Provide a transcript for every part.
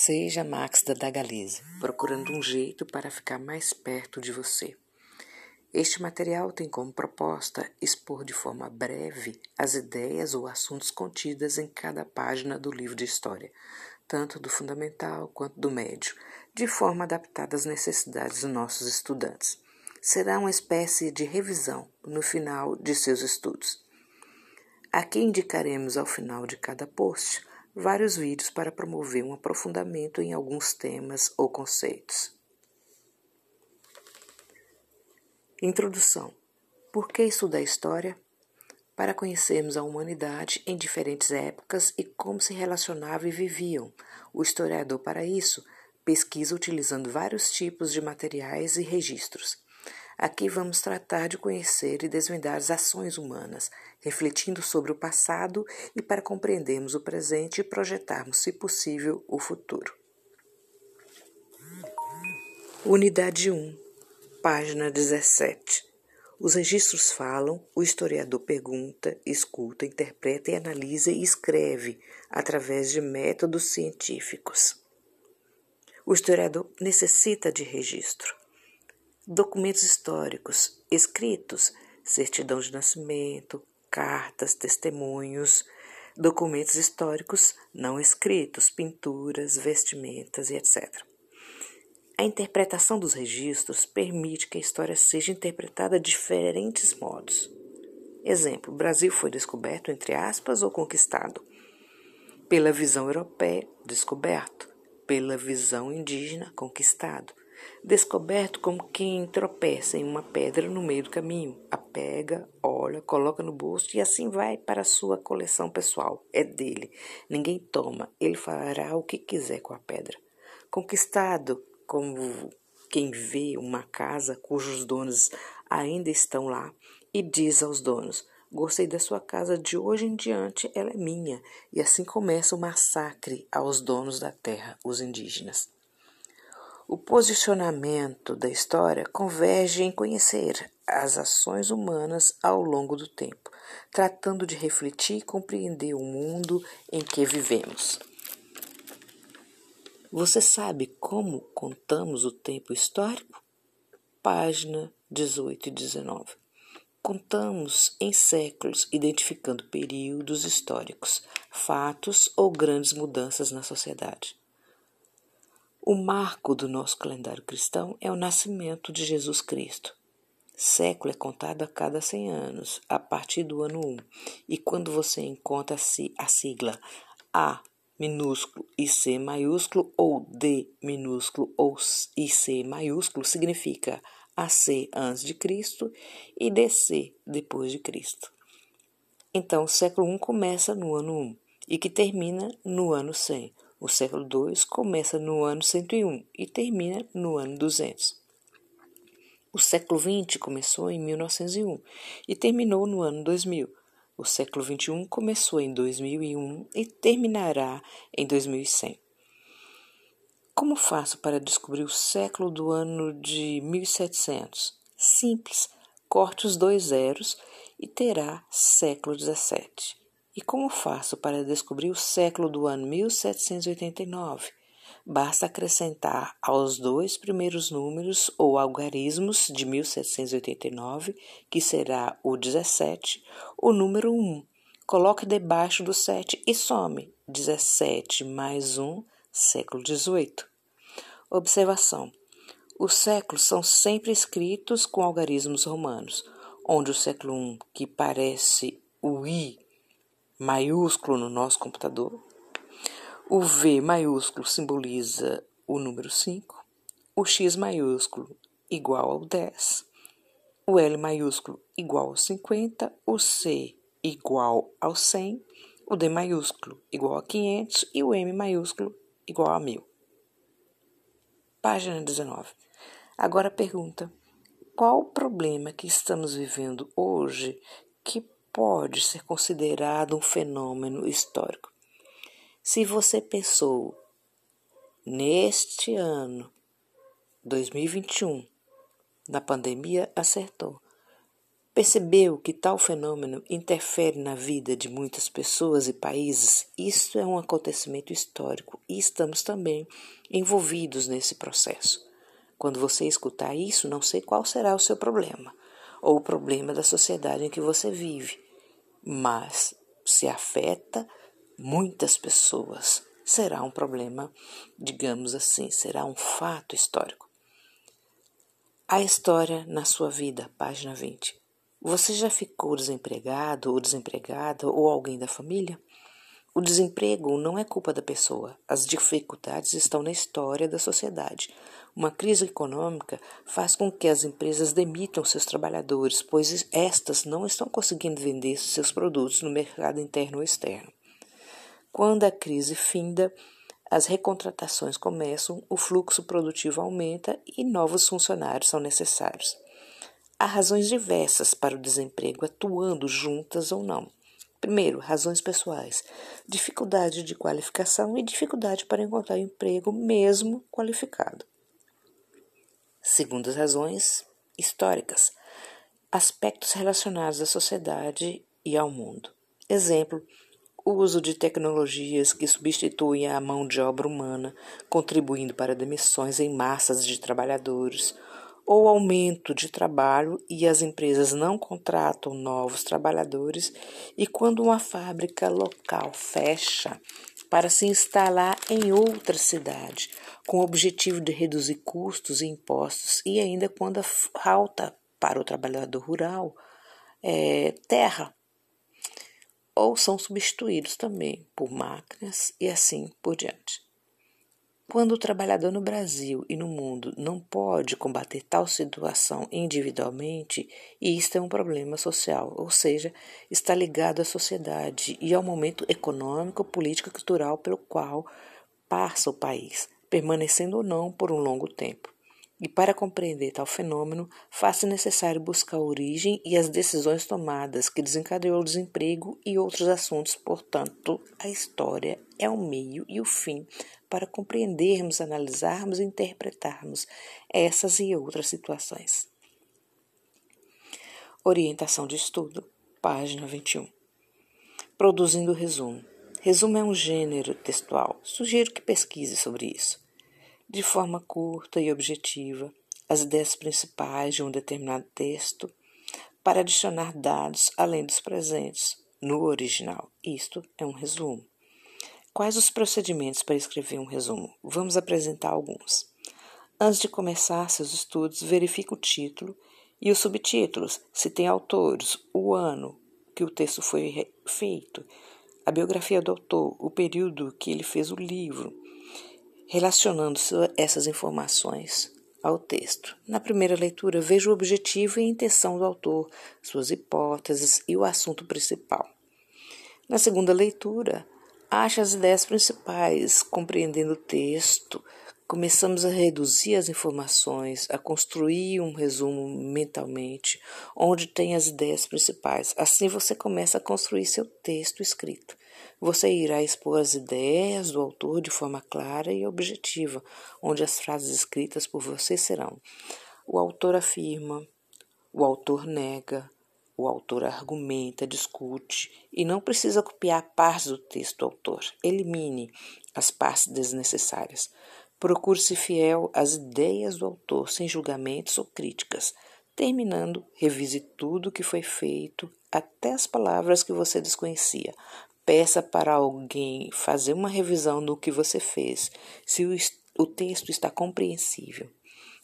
Seja Max da Dagalise, procurando um jeito para ficar mais perto de você. Este material tem como proposta expor de forma breve as ideias ou assuntos contidas em cada página do livro de história, tanto do fundamental quanto do médio, de forma adaptada às necessidades dos nossos estudantes. Será uma espécie de revisão no final de seus estudos. Aqui indicaremos ao final de cada post vários vídeos para promover um aprofundamento em alguns temas ou conceitos. Introdução: Por que estudar história? Para conhecermos a humanidade em diferentes épocas e como se relacionavam e viviam. O historiador, para isso, pesquisa utilizando vários tipos de materiais e registros. Aqui vamos tratar de conhecer e desvendar as ações humanas, refletindo sobre o passado e para compreendermos o presente e projetarmos, se possível, o futuro. Unidade 1, página 17. Os registros falam, o historiador pergunta, escuta, interpreta e analisa e escreve através de métodos científicos. O historiador necessita de registro documentos históricos escritos, certidão de nascimento, cartas, testemunhos, documentos históricos não escritos, pinturas, vestimentas e etc. A interpretação dos registros permite que a história seja interpretada de diferentes modos. Exemplo: o Brasil foi descoberto, entre aspas, ou conquistado. Pela visão europeia, descoberto. Pela visão indígena, conquistado descoberto como quem tropeça em uma pedra no meio do caminho. A pega, olha, coloca no bolso e assim vai para a sua coleção pessoal. É dele. Ninguém toma. Ele fará o que quiser com a pedra. Conquistado como quem vê uma casa cujos donos ainda estão lá e diz aos donos: Gostei da sua casa, de hoje em diante ela é minha. E assim começa o massacre aos donos da terra, os indígenas. O posicionamento da história converge em conhecer as ações humanas ao longo do tempo, tratando de refletir e compreender o mundo em que vivemos. Você sabe como contamos o tempo histórico? Página 18 e 19. Contamos em séculos, identificando períodos históricos, fatos ou grandes mudanças na sociedade. O marco do nosso calendário cristão é o nascimento de Jesus Cristo. Século é contado a cada 100 anos, a partir do ano 1. E quando você encontra a sigla A minúsculo e C maiúsculo, ou D minúsculo ou e C maiúsculo, significa AC antes de Cristo e DC depois de Cristo. Então, o século I começa no ano 1 e que termina no ano 100 o século II começa no ano 101 e termina no ano 200. O século XX começou em 1901 e terminou no ano 2000. O século XXI começou em 2001 e terminará em 2100. Como faço para descobrir o século do ano de 1700? Simples, corte os dois zeros e terá século XVII. E como faço para descobrir o século do ano 1789? Basta acrescentar aos dois primeiros números ou algarismos de 1789, que será o 17, o número 1. Coloque debaixo do 7 e some 17 mais 1, século 18. Observação: os séculos são sempre escritos com algarismos romanos, onde o século 1, que parece o I maiúsculo no nosso computador. O V maiúsculo simboliza o número 5. O X maiúsculo igual ao 10. O L maiúsculo igual ao 50. O C igual ao 100. O D maiúsculo igual a 500. E o M maiúsculo igual a 1000. Página 19. Agora pergunta: qual o problema que estamos vivendo hoje que pode ser considerado um fenômeno histórico. Se você pensou neste ano 2021 na pandemia, acertou. Percebeu que tal fenômeno interfere na vida de muitas pessoas e países? Isso é um acontecimento histórico e estamos também envolvidos nesse processo. Quando você escutar isso, não sei qual será o seu problema ou o problema da sociedade em que você vive, mas se afeta muitas pessoas, será um problema, digamos assim, será um fato histórico. A história na sua vida, página 20. Você já ficou desempregado ou desempregada ou alguém da família? O desemprego não é culpa da pessoa. As dificuldades estão na história da sociedade. Uma crise econômica faz com que as empresas demitam seus trabalhadores, pois estas não estão conseguindo vender seus produtos no mercado interno ou externo. Quando a crise finda, as recontratações começam, o fluxo produtivo aumenta e novos funcionários são necessários. Há razões diversas para o desemprego, atuando juntas ou não. Primeiro, razões pessoais: dificuldade de qualificação e dificuldade para encontrar emprego, mesmo qualificado. Segundo, as razões históricas: aspectos relacionados à sociedade e ao mundo. Exemplo: o uso de tecnologias que substituem a mão de obra humana, contribuindo para demissões em massas de trabalhadores ou aumento de trabalho e as empresas não contratam novos trabalhadores, e quando uma fábrica local fecha para se instalar em outra cidade, com o objetivo de reduzir custos e impostos, e ainda quando falta para o trabalhador rural é, terra, ou são substituídos também por máquinas e assim por diante. Quando o trabalhador no Brasil e no mundo não pode combater tal situação individualmente, isto é um problema social, ou seja, está ligado à sociedade e ao momento econômico, político e cultural pelo qual passa o país, permanecendo ou não por um longo tempo. E para compreender tal fenômeno, faz-se necessário buscar a origem e as decisões tomadas que desencadeou o desemprego e outros assuntos. Portanto, a história é o meio e o fim para compreendermos, analisarmos e interpretarmos essas e outras situações. Orientação de estudo, página 21. Produzindo resumo. Resumo é um gênero textual. Sugiro que pesquise sobre isso. De forma curta e objetiva, as ideias principais de um determinado texto para adicionar dados além dos presentes no original. Isto é um resumo. Quais os procedimentos para escrever um resumo? Vamos apresentar alguns. Antes de começar seus estudos, verifique o título e os subtítulos, se tem autores, o ano que o texto foi feito, a biografia do autor, o período que ele fez o livro, relacionando essas informações ao texto. Na primeira leitura, veja o objetivo e a intenção do autor, suas hipóteses e o assunto principal. Na segunda leitura, Ache as ideias principais, compreendendo o texto, começamos a reduzir as informações, a construir um resumo mentalmente, onde tem as ideias principais. Assim você começa a construir seu texto escrito. Você irá expor as ideias do autor de forma clara e objetiva, onde as frases escritas por você serão: o autor afirma, o autor nega, o autor argumenta, discute e não precisa copiar partes do texto do autor. Elimine as partes desnecessárias. Procure ser fiel às ideias do autor, sem julgamentos ou críticas. Terminando, revise tudo o que foi feito, até as palavras que você desconhecia. Peça para alguém fazer uma revisão do que você fez, se o, o texto está compreensível.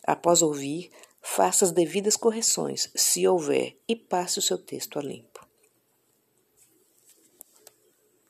Após ouvir, Faça as devidas correções, se houver, e passe o seu texto a limpo.